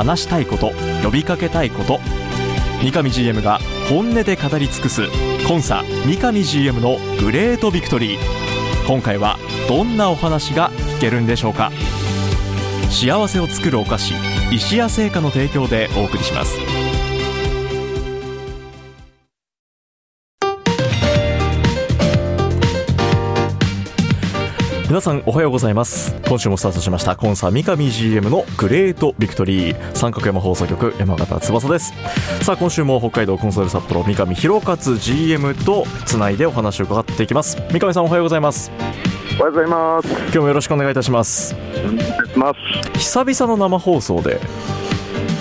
話したいこと呼びかけたいこと。三上 GM が本音で語り尽くすコンサ三上 GM のグレートビクトリー。今回はどんなお話が聞けるんでしょうか。幸せを作るお菓子石屋製菓の提供でお送りします。皆さんおはようございます今週もスタートしましたコンサ三上 GM のグレートビクトリー三角山放送局山形翼ですさあ今週も北海道コンソール札幌三上弘勝 GM とつないでお話を伺っていきます三上さんおはようございますおはようございます。今日もよろしくお願いいたしますお願いします。久々の生放送で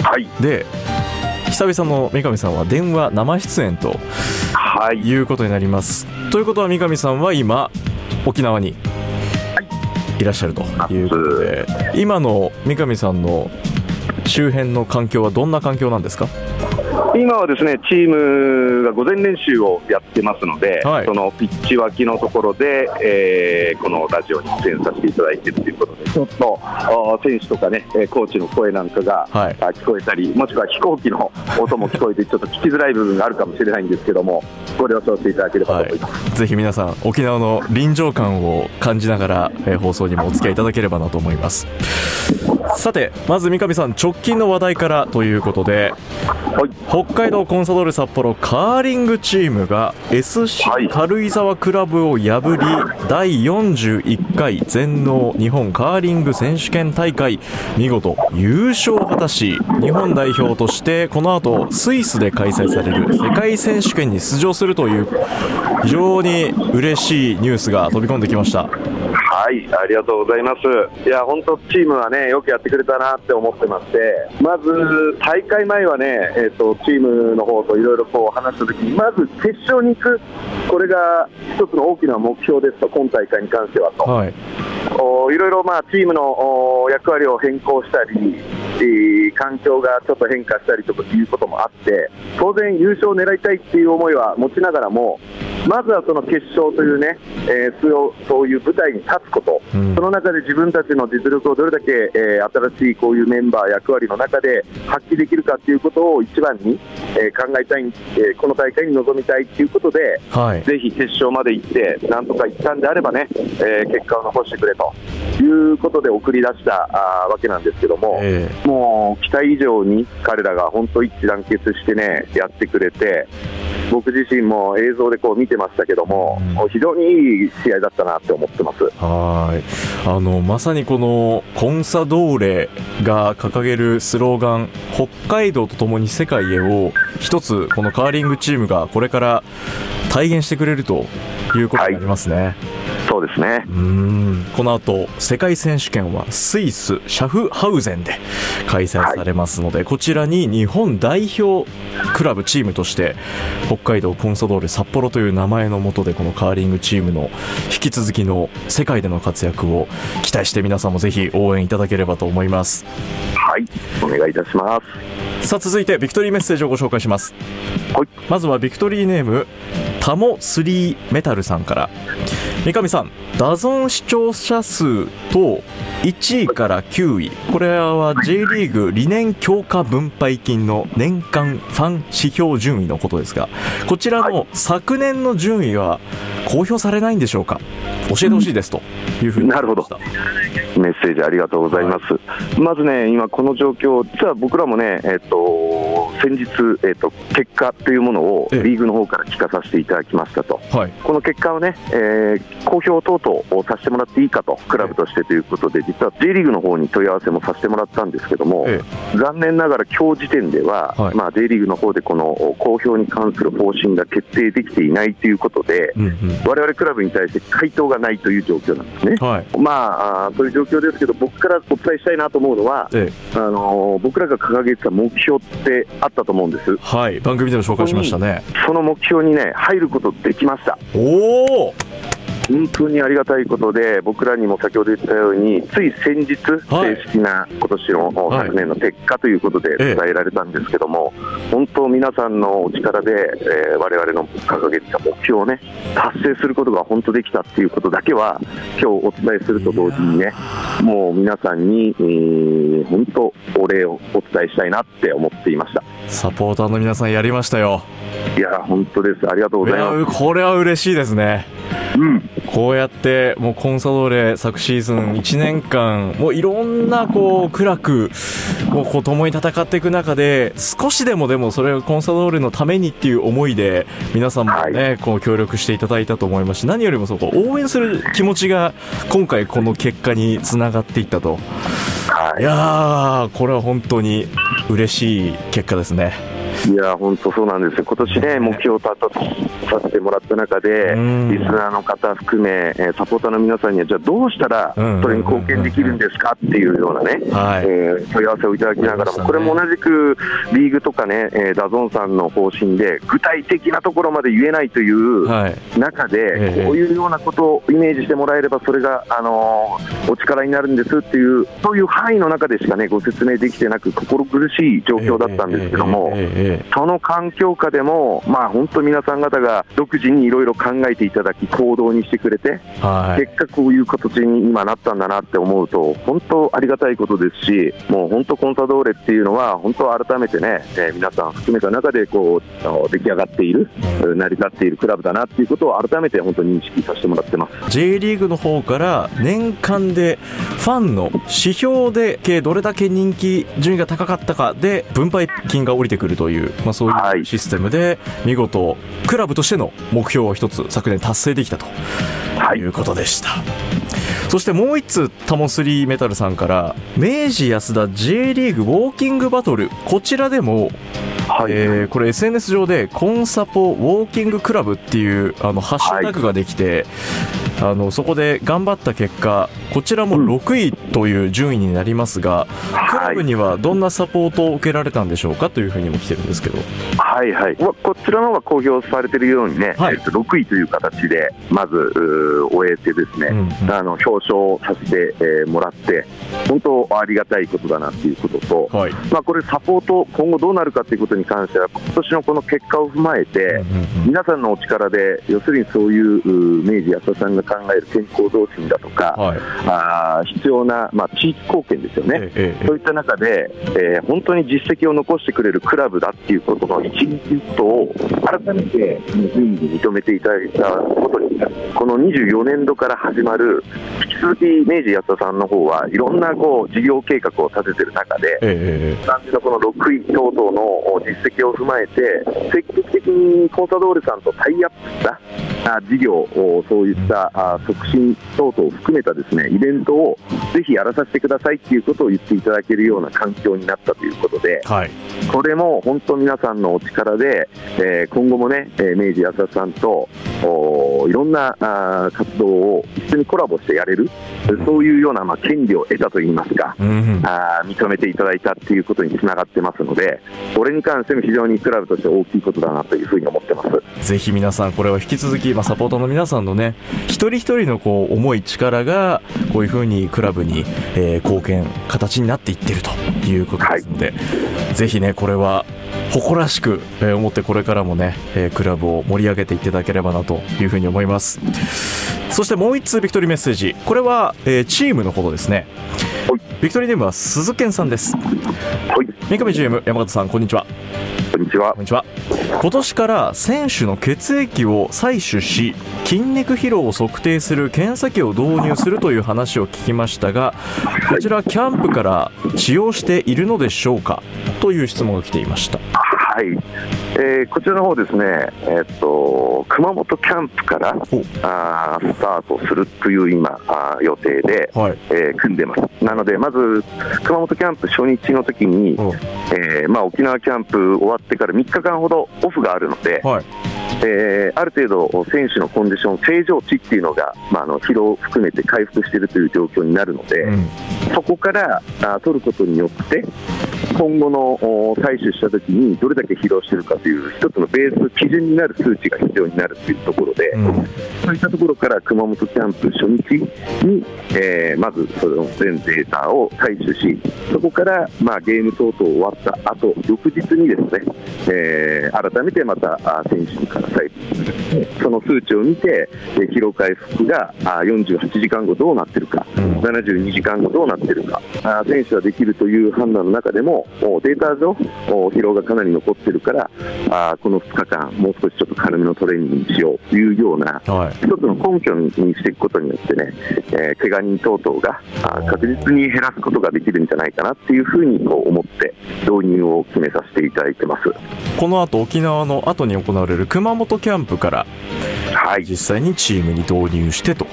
はい。で久々の三上さんは電話生出演とはい。いうことになりますということは三上さんは今沖縄にいらっしゃるということで今の三上さんの周辺の環境はどんな環境なんですか？今はですね、チームが午前練習をやってますので、はい。そのピッチ脇のところで、えーこのラジオに出演させていただいているということで、ちょっと選手とかね、えーコーチの声なんかが、はい。あ聞こえたり、もしくは飛行機の音も聞こえて、ちょっと聞きづらい部分があるかもしれないんですけども、ご了承していただければと思います。ぜひ皆さん沖縄の臨場感を感じながら、えー放送にもお付き合いいただければなと思いますさてまず三上さん直近の話題からということではい。北海道コンサドーレ札幌カーリングチームが SC はい軽井沢クラブを破り第41回全農日本カーリング選手権大会見事優勝を果たし日本代表としてこの後スイスで開催される世界選手権に出場するという非常に嬉しいニュースが飛び込んできましたはい、ありがとうございます。いや、本当、チームはね、よくやってくれたなって思ってまして、まず大会前はね、えー、とチームの方といろいろこう話したときに、まず決勝に行く、これが一つの大きな目標ですと、今大会に関してはと。はいおいろいろまあチームのお役割を変更したり、えー環境がちょっと変化したりとかいうこともあって、当然、優勝を狙いたいっていう思いは持ちながらも、まずはその決勝というね、えーそういう舞台に立つこと、うん。その中で自分たちの実力をどれだけ、えー新しいこういうメンバー、役割の中で発揮できるかっていうことを一番に、えー考えたい、えーこの大会に臨みたいっていうことで、はい。ぜひ決勝まで行って、なんとか行ったんであればね、えー結果を残してくれと。いうことで送り出したあーわけなんですけども、えもう期待以上に彼らが本当一致団結してね、やってくれて、僕自身も映像でこう見てましたけども、うん。非常にいい試合だったなって思ってます。はい。あのまさにこのコンサドーレが掲げるスローガン「北海道とともに世界へ」を一つこのカーリングチームがこれから体現してくれるということになりますね、そうですね。この後世界選手権はスイスシャフハウゼンで開催されますので、こちらに日本代表クラブチームとして北海道コンサドーレ札幌という名前のもとでこのカーリングチームの引き続きの世界での活躍を期待して皆さんもぜひ応援いただければと思います。はい、お願いいたします。さあ続いてビクトリーメッセージをご紹介します。はい、まずはビクトリーネームタモ3メタルさんから三上さんダゾン視聴者数と1位から9位。これは J リーグ理念強化分配金の年間ファン指標順位のことですがこちらの昨年の順位は公表されないんでしょうか？教えてほしいですというふうになるほどメッセージありがとうございます。まずね、今この状況、実は僕らもね、えっ、と、先日、えっ、と、結果というものをええ。リーグの方から聞かさせていただきましたと。はい。この結果をね、えー公表等々をさせてもらっていいかと、クラブとしてということで、実は J リーグの方に問い合わせもさせてもらったんですけども、え残念ながら今日時点では、はい。まあ、J リーグの方でこの公表に関する方針が決定できていないということで、うんうん。我々クラブに対して回答がないという状況なんですね。はい。まあ、そういう状状況ですけど、僕からお伝えしたいなと思うのは、えあのー僕らが掲げてた目標ってあったと思うんです。はい番組でも紹介しましたねその目標にね、入ることできました。おお本当にありがたいことで、僕らにも先ほど言ったように、つい先日、はい正式な今年の、はい昨年の結果ということでええ伝えられたんですけども、本当、皆さんのお力で、えー、我々の掲げてた目標をね、達成することが本当できたっていうことだけは、今日お伝えすると同時にね、もう皆さんに、えー本当、お礼をお伝えしたいなって思っていました。サポーターの皆さんやりましたよいや、本当です。ありがとうごいざいます。やこれは嬉しいですねうんこうやってもうコンサドーレ昨シーズン1年間もういろんなこう苦楽をこう共に戦っていく中で少しでもでもそれがコンサドーレのためにっていう思いで皆さんもね、こう協力していただいたと思いますし何よりもそうこう応援する気持ちが今回この結果につながっていったと。はい。いやーこれは本当に嬉しい結果ですねいや本当そうなんですよ、今年ね、目標を立たさせてもらった中で、うん。リスナーの方含め、えーサポーターの皆さんには、じゃあどうしたらうん。それに貢献できるんですかっていうようなね、はい。えー問い合わせをいただきながらも、これも同じくリーグとかね、えーダゾンさんの方針で、具体的なところまで言えないというはい。中で、ええ。こういうようなことをイメージしてもらえれば、それが、あのーお力になるんですっていう、そういう範囲の中でしかね、ご説明できてなく、心苦しい状況だったんですけども。ええええええ。その環境下でも、まあ、本当、皆さん方が独自にいろいろ考えていただき、行動にしてくれて、はい。結果、こういう形に今なったんだなって思うと、本当ありがたいことですし、もう本当、コンサドーレっていうのは、本当、改めてね、えー皆さん含めた中でこう出来上がっている、成り立っているクラブだなっていうことを改めて本当に認識させてもらってます。J リーグの方から年間でファンの指標で計どれだけ人気順位が高かったかで分配金が降りてくるという、まあ、そうはい。いうシステムで見事クラブとしての目標を一つ昨年達成できたとはい。いうことでした。そしてもう一つタモスリーメタルさんから明治安田 J リーグウォーキングバトルこちらでもはい。えーこれ SNS 上でコンサポウォーキングクラブっていうあのハッシュタグができて、あのそこで頑張った結果こちらもうん。6位という順位になりますが、クラブにはどんなサポートを受けられたんでしょうか？というふうにも来てるんですけど。はいはい、まあこちらの方が公表されているようにね、はい。えっと6位という形で、まず終えて、ですね、うんうん。あの表彰させて、えーもらって、本当ありがたいことだなっていうことと、はい、まあ、これ、サポート、今後どうなるかということに関しては、今年のこの結果を踏まえて、うんうん皆さんのお力で、要するにそういう明治安田さんが考える健康増進だとか、はい。あー必要な、まあ、地域貢献ですよね。えええそういった中で、えー本当に実績を残してくれるクラブだっていうことの一日一歩を改めて順位に認めていただいたことに、この24年度から始まる、引き続き明治安田さんの方はいろんなこう事業計画を立ててる中で、えええ感じのこの6位等々の実績を踏まえて、積極的にコンサドーレさんとタイアップしたあ事業、おそういったあ促進等々を含めたですねイベントをぜひやらさせてくださいっていうことを言っていただけるような環境になったということで、はい。これも本当皆さんのお力で、えー今後もね、えー明治安田さんとおいろんなあー活動を一緒にコラボしてやれる、そういうような、まあ、権利を得たといいますか、うんうん。あー認めていただいたっていうことにつながってますので、これに関しても非常にクラブとして大きいことだなというふうに思ってます。ぜひ皆さんこれを引き続き、まあ、サポーターの皆さんのね一人一人のこう思い力がこういうふうにクラブに、えー貢献形になっていってるということですので、ぜひねこれは誇らしく、えー思ってこれからもね、えークラブを盛り上げていただければなというふうに思います。そしてもう一通ビクトリーメッセージ。これは、えーチームのことですね。はい。ビクトリーネームは鈴健さんです。はい、三上 GM 山形さんこんにちは。こんにちは。こん。にちは。今年から選手の血液を採取し筋肉疲労を測定する検査機を導入するという話を聞きましたがこちらキャンプから使用しているのでしょうか？という質問が来ていました。はい、えーこちらの方ですね、えっと熊本キャンプからおあースタートするという今あー予定で、はい。えー組んでます。なのでまず熊本キャンプ初日の時に、おえーまあ沖縄キャンプ終わってから3日間ほどオフがあるので、はい。えーある程度、選手のコンディション正常値っていうのが、まあ、あの疲労を含めて回復しているという状況になるので、うんそこからあ取ることによって、今後のお採取したときにどれだけ疲労しているかという一つのベース、基準になる数値が必要になるというところで、うん。そういったところから熊本キャンプ初日に、えーまずその全データを採取し、そこから、まあ、ゲーム等々終わった後翌日にですね、えー改めてまたあ選手から採取する、その数値を見て、えー疲労回復があ48時間後どうなってるか、うん。72時間後どうなってるか、あ選手はできるという判断の中でも、おデータ上、お疲労がかなり残ってるから、あこの2日間、もう少しちょっと軽めのトレーニングしようというような、はい。一つの根拠にしていくことによってね、えー、怪我人等々があ確実に減らすことができるんじゃないかなっていうふうにこう思って導入を決めさせていただいてます。この後沖縄の後に行われる熊本キャンプからはい、実際にチームに導入してと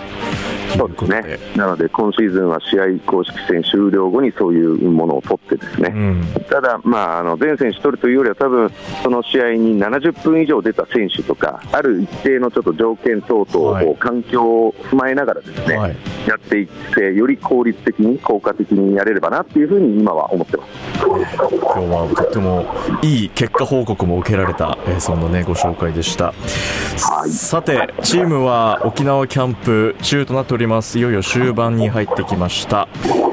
そうですね。なので今シーズンは試合公式戦終了後にそういうものを取ってですね。うん。ただ、まあ、あの全選手取るというよりは、多分その試合に70分以上出た選手とか、ある一定のちょっと条件等々はい。を、環境を踏まえながらですね、はい。やっていって、より効率的に、効果的にやれればなっていうふうに今は思ってます。今日はとってもいい結果報告も受けられた、えーそんなねご紹介でした、はい。さてチームは沖縄キャンプ中となっております。いよいよ終盤に入ってきました。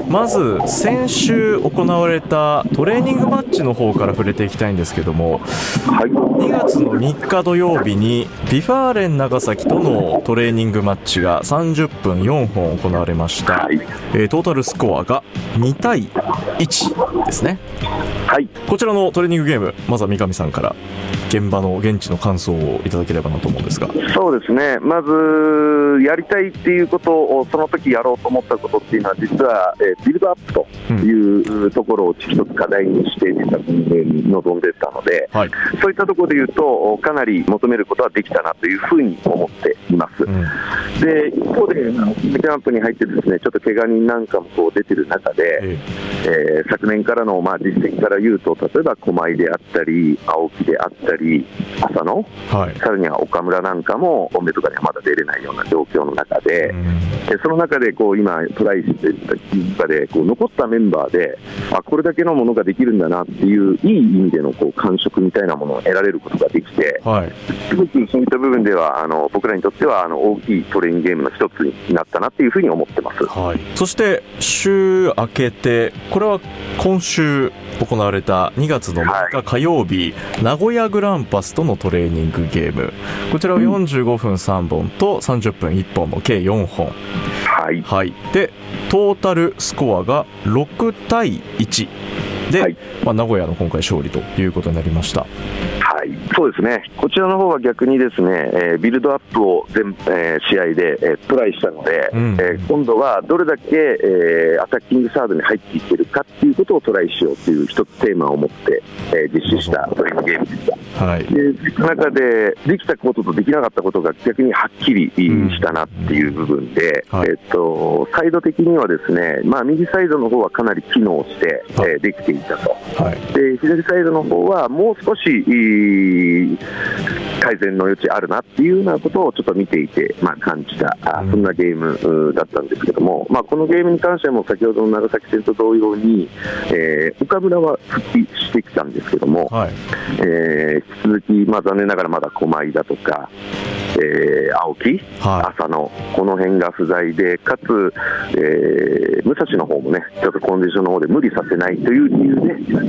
まず先週行われたトレーニングマッチの方から触れていきたいんですけどもはい2月の3日土曜日に V・ファーレン長崎とのトレーニングマッチが30分4本行われました、はい。えートータルスコアが2対1ですね。はい。こちらのトレーニングゲームまずは三上さんから現場の現地の感想をいただければなと思うんですが。そうですね、まずやりたいっていうことを、その時やろうと思ったことっていうのは、実は、えービルドアップというところを一つ課題にして、臨んでたので、はい、そういったところで言うと、かなり求めることはできたなというふうに思っています。うん。で一方で、キャンプに入って、ですねちょっと怪我人なんかもこう出てる中で、ええ。ー昨年からのまあ実績から言うと、例えば狛江であったり、青木であったり、浅野、ーはい。さらには岡村なんかも、本命とかにはまだ出れないような状況の中で、うんでその中でこう今、トライしていた中でこう残ったメンバーで、あこれだけのものができるんだなっていう、いい意味でのこう感触みたいなものを得られることができて、はい。すごくそういった部分では、あの僕らにとってはあの大きいトレーニングゲームの一つになったなっていうふうに思ってます。はい、そして週明けてこれは今週行われた2月の6日火曜日、名古屋グランパスとのトレーニングゲーム。こちらは45分3本と30分1本の計4本、はい。はい、でトータルスコアが6対1で、はい。まあ、名古屋の今回勝利ということになりましたはい、そうですね、こちらの方は逆にですね、えービルドアップを全、えー試合で、えートライしたので、うん。えー今度はどれだけ、えーアタッキングサードに入っていけるかっていうことをトライしようという一つテーマを持って、えー実施したトレーニングゲームでした。はい。で中で、できたこととできなかったことが逆にはっきりしたなっていう部分で、はい。えっと、サイド的にはですね、まあ、右サイドの方はかなり機能して、えーできていたと。はい。で左サイドの方はもう少しいい改善の余地あるなっていうようなことをちょっと見ていて、まあ、感じた、あうん。そんなゲームうだったんですけども、まあ、このゲームに関しても先ほどの長崎戦と同様に、えー岡村は復帰してきたんですけども、はい。えー引き続き、まあ、残念ながらまだ狛江だとか、えー青木、は浅野、この辺が不在で、かつ、えー武蔵の方もね、ちょっとコンディションの方で無理させないという理由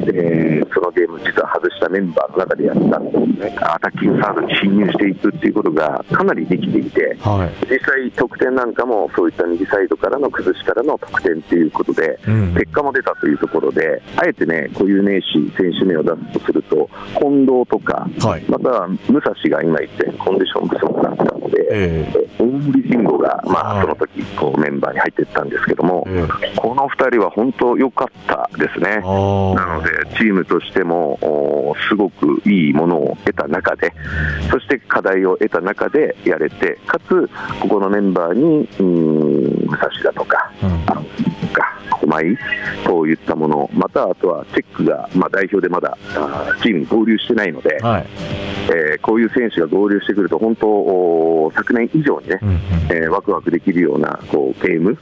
で、えーそのゲーム、実は外したメンバーの中でやったアタッキングサー侵入していくっていうことがかなりできていて、いはい。実際、得点なんかもそういった右サイドからの崩しからの得点ということで、うん。結果も出たというところで、あえてね、固有名詞、選手名を出すとすると、近藤とか、はい。または武蔵が今言ったようにコンディション不足だったので、えー大森慎吾が、まあ、はい。その時こうメンバーに入っていったんですけども、えこの2人は本当良かったですね。なので、チームとしてもおすごくいいものを得た中で、そして課題を得た中でやれて、かつ、ここのメンバーに、うーん武蔵だとか、うん青木といったもの、またあとはチェックが、まあ、代表でまだチームに合流してないので、はい、えー、こういう選手が合流してくると、本当、昨年以上にね、うんうん、えー、ワクワクできるようなこうゲーム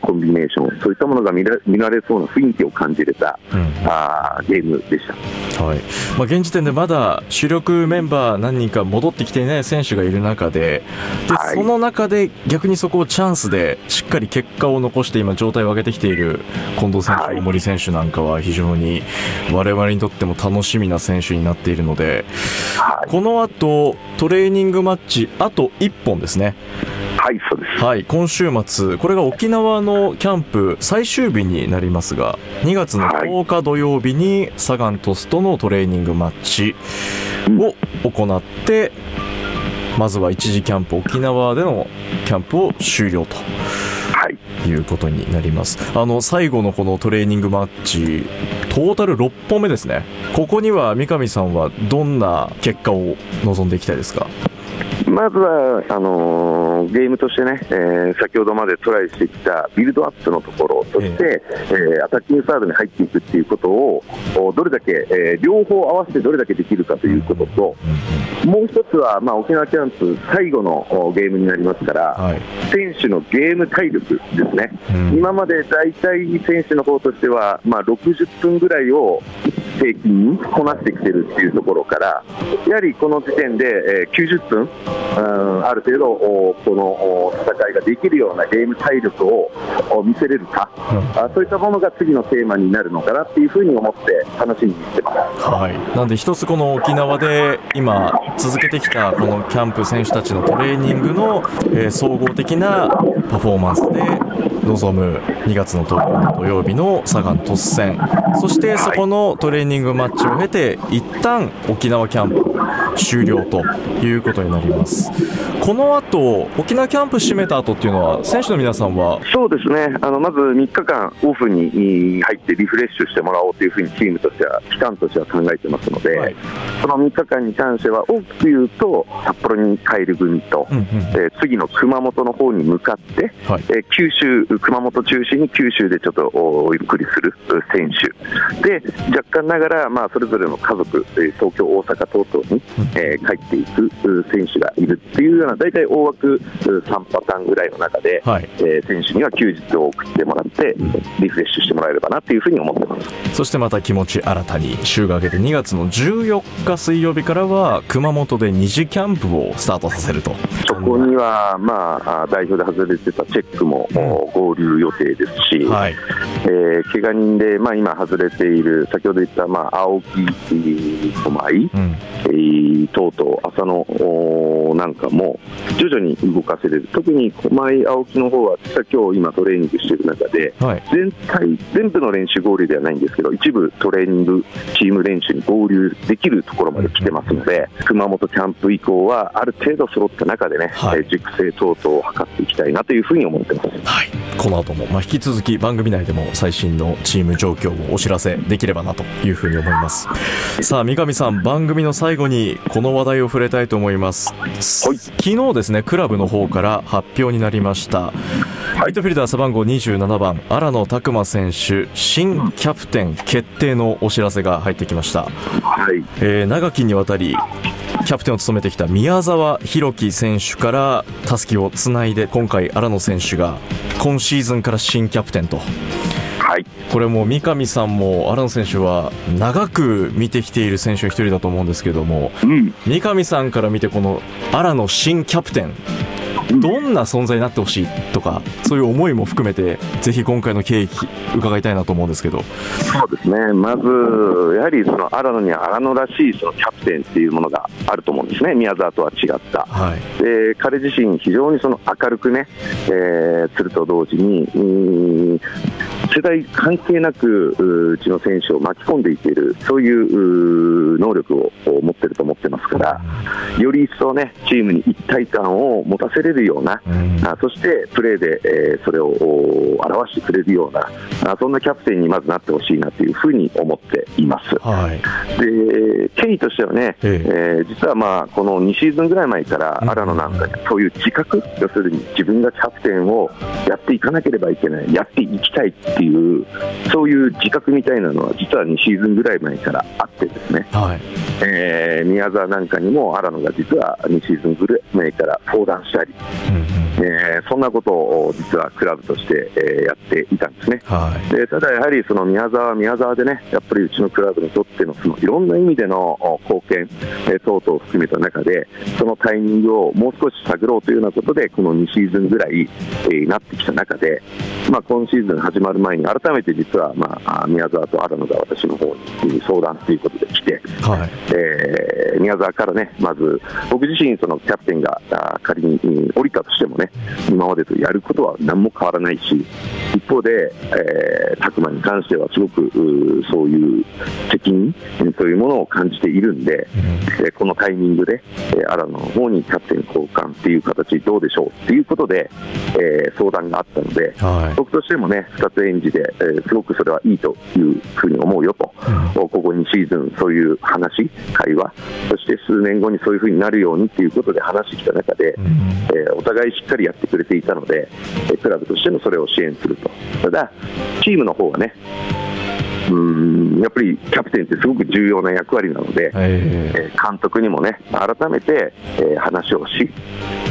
コンビネーション、そういったものが見ら見られそうな雰囲気を感じれた、うん、あゲームでした、はい。まあ、現時点でまだ主力メンバー何人か戻ってきていない選手がいる中でで、はい、その中で逆にそこをチャンスでしっかり結果を残して今、状態を上げてきている近藤選手、大森選手なんかは非常に我々にとっても楽しみな選手になっているので、はい、この後トレーニングマッチあと1本ですね。はい、そうです。はい、今週末、これが沖縄のキャンプ最終日になりますが、2月の10日土曜日にサガン鳥栖とのトレーニングマッチを行って、まずは一時キャンプ、沖縄でのキャンプを終了と。いうことになります。あの最後のこのトレーニングマッチトータル6本目ですね。ここには三上さんはどんな結果を望んでいきたいですか？まずはあのー、ゲームとしてね、えー、先ほどまでトライしてきたビルドアップのところ、そして、えー、アタッキングサードに入っていくっていうことを、どれだけ、えー、両方合わせてどれだけできるかということと、もう一つは、まあ、沖縄キャンプ最後のゲームになりますから、はい、選手のゲーム体力ですね、うん、今まで大体選手の方としては、まあ、60分ぐらいを平均にこなしてきてるっていうところから、やはりこの時点で、えー、90分、うん、ある程度、この戦いができるようなゲーム体力を見せれるか、うん、あそういったものが次のテーマになるのかなっていうふうに思って楽しみにしてます。はい、なんで一つこの沖縄で今続けてきたこのキャンプ選手たちのトレーニングの、えー、総合的なパフォーマンスで臨む2月の10日の土曜日のサガン鳥栖戦。そしてそこのトレーニングマッチを経て一旦沖縄キャンプ。終了ということになります。この後沖縄キャンプ締めた後っていうのは選手の皆さんは？そうですね。あのまず3日間オフに入ってリフレッシュしてもらおうというふうにチームとしては期間としては考えてますので、はい、その3日間に関しては大きく言うと札幌に帰る組と、うんうん、えー、次の熊本の方に向かって、はい、えー、九州熊本中心に九州でちょっとゆっくりする選手。で若干ながら、まあ、それぞれの家族東京、大阪等々に、えー、帰っていく選手がいるっていうような大体大枠3パターンぐらいの中で、はい、えー、選手には休日を送ってもらってリフレッシュしてもらえればなというふうに思ってます。そしてまた気持ち新たに週が明けて2月の14日水曜日からは熊本で二次キャンプをスタートさせると。そこには、まあ、代表で外れてたチェックも、合流予定ですし、はい。えー、怪我人で、まあ、今外れている先ほど言った、まあ、青木狛江、うん。えー、とうとう浅野なんかも徐々に動かせれる。特に狛江青木の方は今日今トレーニングしている中で、はい、全体全部の練習合流ではないんですけど一部トレーニングチーム練習に合流できるところまで来てますので、うん、熊本キャンプ以降はある程度揃った中でね、はい、熟成等々を図っていきたいなというふうに思ってます。はい。この後も、まあ、引き続き番組内でも最新のチーム状況をお知らせできればなというふうに思います。さあ三上さん番組の最後にこの話題を触れたいと思います、はい、昨日ですねクラブの方から発表になりました。ライトフィルダー背番号27番荒野拓磨選手新キャプテン決定のお知らせが入ってきました、はい。えー、長きにわたりキャプテンを務めてきた宮沢弘樹選手からたすきをつないで今回荒野選手が今シーズンから新キャプテンと。はい、これも三上さんも荒野選手は長く見てきている選手の一人だと思うんですけども、うん、三上さんから見てこの荒野新キャプテンどんな存在になってほしいとかそういう思いも含めてぜひ今回の経緯伺いたいなと思うんですけど。そうですね。まずやはりその荒野には荒野らしいそのキャプテンっていうものがあると思うんですね。宮沢とは違った、はい、で彼自身非常にその明るくね、えー、すると同時に世代関係なくうちの選手を巻き込んでいけるそういう能力を持ってると思ってますからより一層ねチームに一体感を持たせれるるような、うん、あそしてプレーで、えー、それを表してくれるようなあそんなキャプテンにまずなってほしいなというふうに思っています。はい、で経緯としてはね、ええー、実はまあこの2シーズンぐらい前から荒野なんかにそういう自覚、要するに自分がキャプテンをやっていかなければいけない、やっていきたいっていう、そういう自覚みたいなのは、実は2シーズンぐらい前からあってですね、はい、えー、宮沢なんかにも荒野が実は2シーズンぐらい前から相談したり、うんえー、そんなことを実はクラブとして、えー、やっていたんですね、はい、でただやはりその宮沢は宮沢でね、やっぱりうちのクラブにとってのそのいろんな意味での貢献、えー、等々を含めた中で、そのタイミングをもう少し探ろうというようなことで、この2シーズンぐらい、えー、なってきた中で、まあ、今シーズン始まる前に、改めて実は、まあ、宮沢と荒野が私の方に相談ということで来て、はい、えー、宮沢からね、まず僕自身、そのキャプテンが仮に降りたとしてもね、今までとやることは何も変わらないし、一方で、えー、拓磨に関してはすごくそういう責任というものを感じているんで、うん、このタイミングで、えー、新野の方にキャプテン交換っていう形どうでしょうっていうことで、えー、相談があったので、はい、僕としてもね、2つ演じで、えー、すごくそれはいいというふうに思うよと、うん、ここ2シーズン、そういう話、会話、そして数年後にそういうふうになるようにっていうことで話してきた中で、うん、えー、お互いしっかりやってくれていたので、クラブとしてもそれを支援すると、ただ、チームの方はね、うんやっぱりキャプテンってすごく重要な役割なので、えー、監督にもね、改めて、えー、話をし、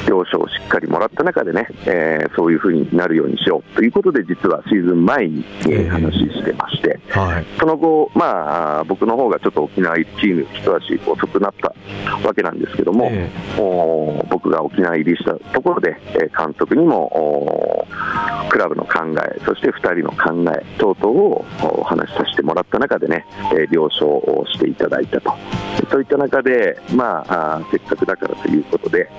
了承をしっかりもらった中でね、えー、そういうふうになるようにしようということで、実はシーズン前に、えー、話してまして、はい、その後、まあ、僕の方がちょっと沖縄チーム、一足遅くなったわけなんですけども、えー、僕が沖縄入りしたところで、監督にもクラブの考え、そして2人の考え等々をお話しさせてもらった中でね、了承をしていただいたと。そういった中で、まあ、せっかくだからということで、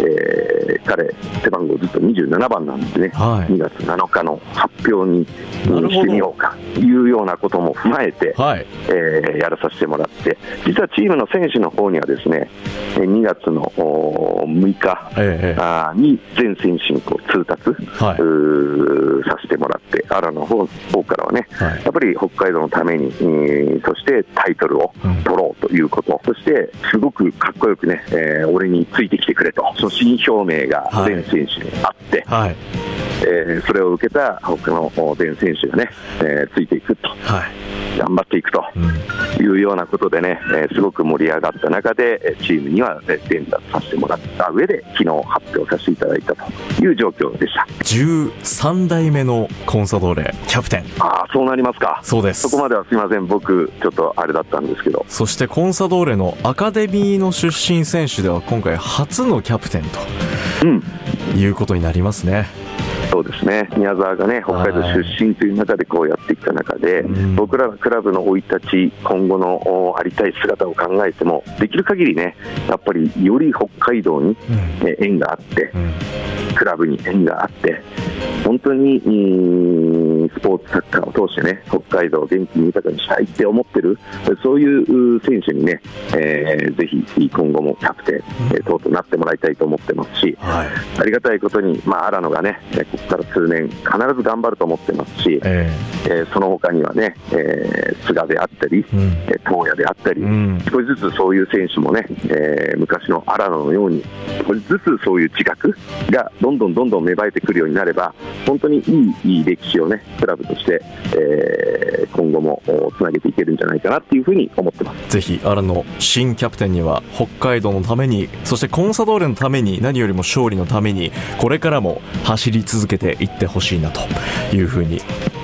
えー、彼、背番号ずっと27番なんですね、はい、2月7日の発表にしてみようかというようなことも踏まえて、はい、えー、やらさせてもらって、実はチームの選手の方にはですね、2月の6日、ええ、に全選手にこう通達、はい、させてもらって、アラの方方からはね、はい、やっぱり北海道のために、そしてタイトルを取ろうということ、うん、そしてすごくかっこよくね、えー、俺についてきてくれと、所信表明が全選手にあって、はい、えー、それを受けた他の全選手がね、えー、ついていくと。はい頑張っていくというようなことでね、えー、すごく盛り上がった中で、チームには伝達させてもらった上で、昨日発表させていただいたという状況でした。13代目のコンサドーレキャプテン。ああ、そうなりますか、そうです。そこまではすみません、僕、ちょっとあれだったんですけど、そしてコンサドーレのアカデミーの出身選手では、今回、初のキャプテンと、うん、いうことになりますね。そうですね。宮沢がね北海道出身という中でこうやっていった中で、僕らのクラブの生い立ち、今後のありたい姿を考えても、できる限りね、やっぱりより北海道に、縁があって、クラブに縁があって、本当にスポーツサッカーを通してね北海道を元気に豊かにしたいって思ってるそういう選手にね、えー、ぜひ今後もキャプテン、えー、等々なってもらいたいと思ってますし、はい、ありがたいことに、まあ、荒野がねここから数年必ず頑張ると思ってますし、えー、えー、その他にはね、えー、菅であったり、うん、東野であったり、うん、少しずつそういう選手もね、えー、昔の荒野のように少しずつそういう自覚がどどんどんどんどん芽生えてくるようになれば本当にいいいい歴史をねクラブとして、えー、今後もつなげていけるんじゃないかなっていうふうに思ってます。ぜひ新野新キャプテンには北海道のためにそしてコンサドーレのために何よりも勝利のためにこれからも走り続けていってほしいなというふうに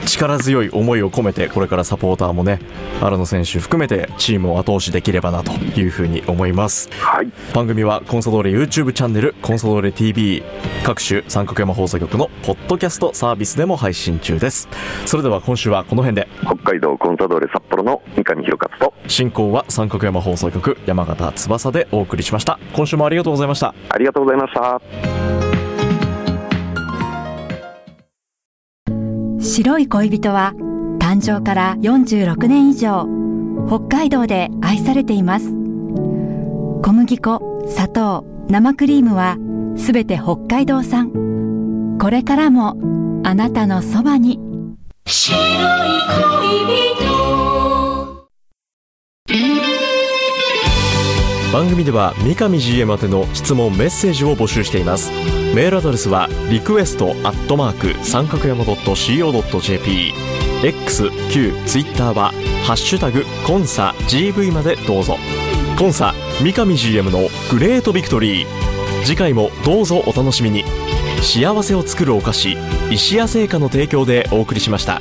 力強い思いを込めてこれからサポーターもね荒野選手含めてチームを後押しできればなというふうに思います、はい、番組はコンサドーレ YouTube チャンネルコンサドーレ TV 各種三角山放送局のポッドキャストサービスでも配信中です。それでは今週はこの辺で。北海道コンサドーレ札幌の三上弘勝と。進行は三角山放送局山形翼でお送りしました。今週もありがとうございました。ありがとうございました白い恋人は誕生から46年以上北海道で愛されています。小麦粉砂糖生クリームはすべて北海道産。これからもあなたのそばに。白い恋人。番組では三上 GM 宛ての質問メッセージを募集しています。メールアドレスはリクエストアットマーク三角山 .co.jp X、Q、Twitter はハッシュタグコンサ GV までどうぞ。コンサ三上 GM のグレートビクトリー。次回もどうぞお楽しみに。幸せを作るお菓子石屋製菓の提供でお送りしました。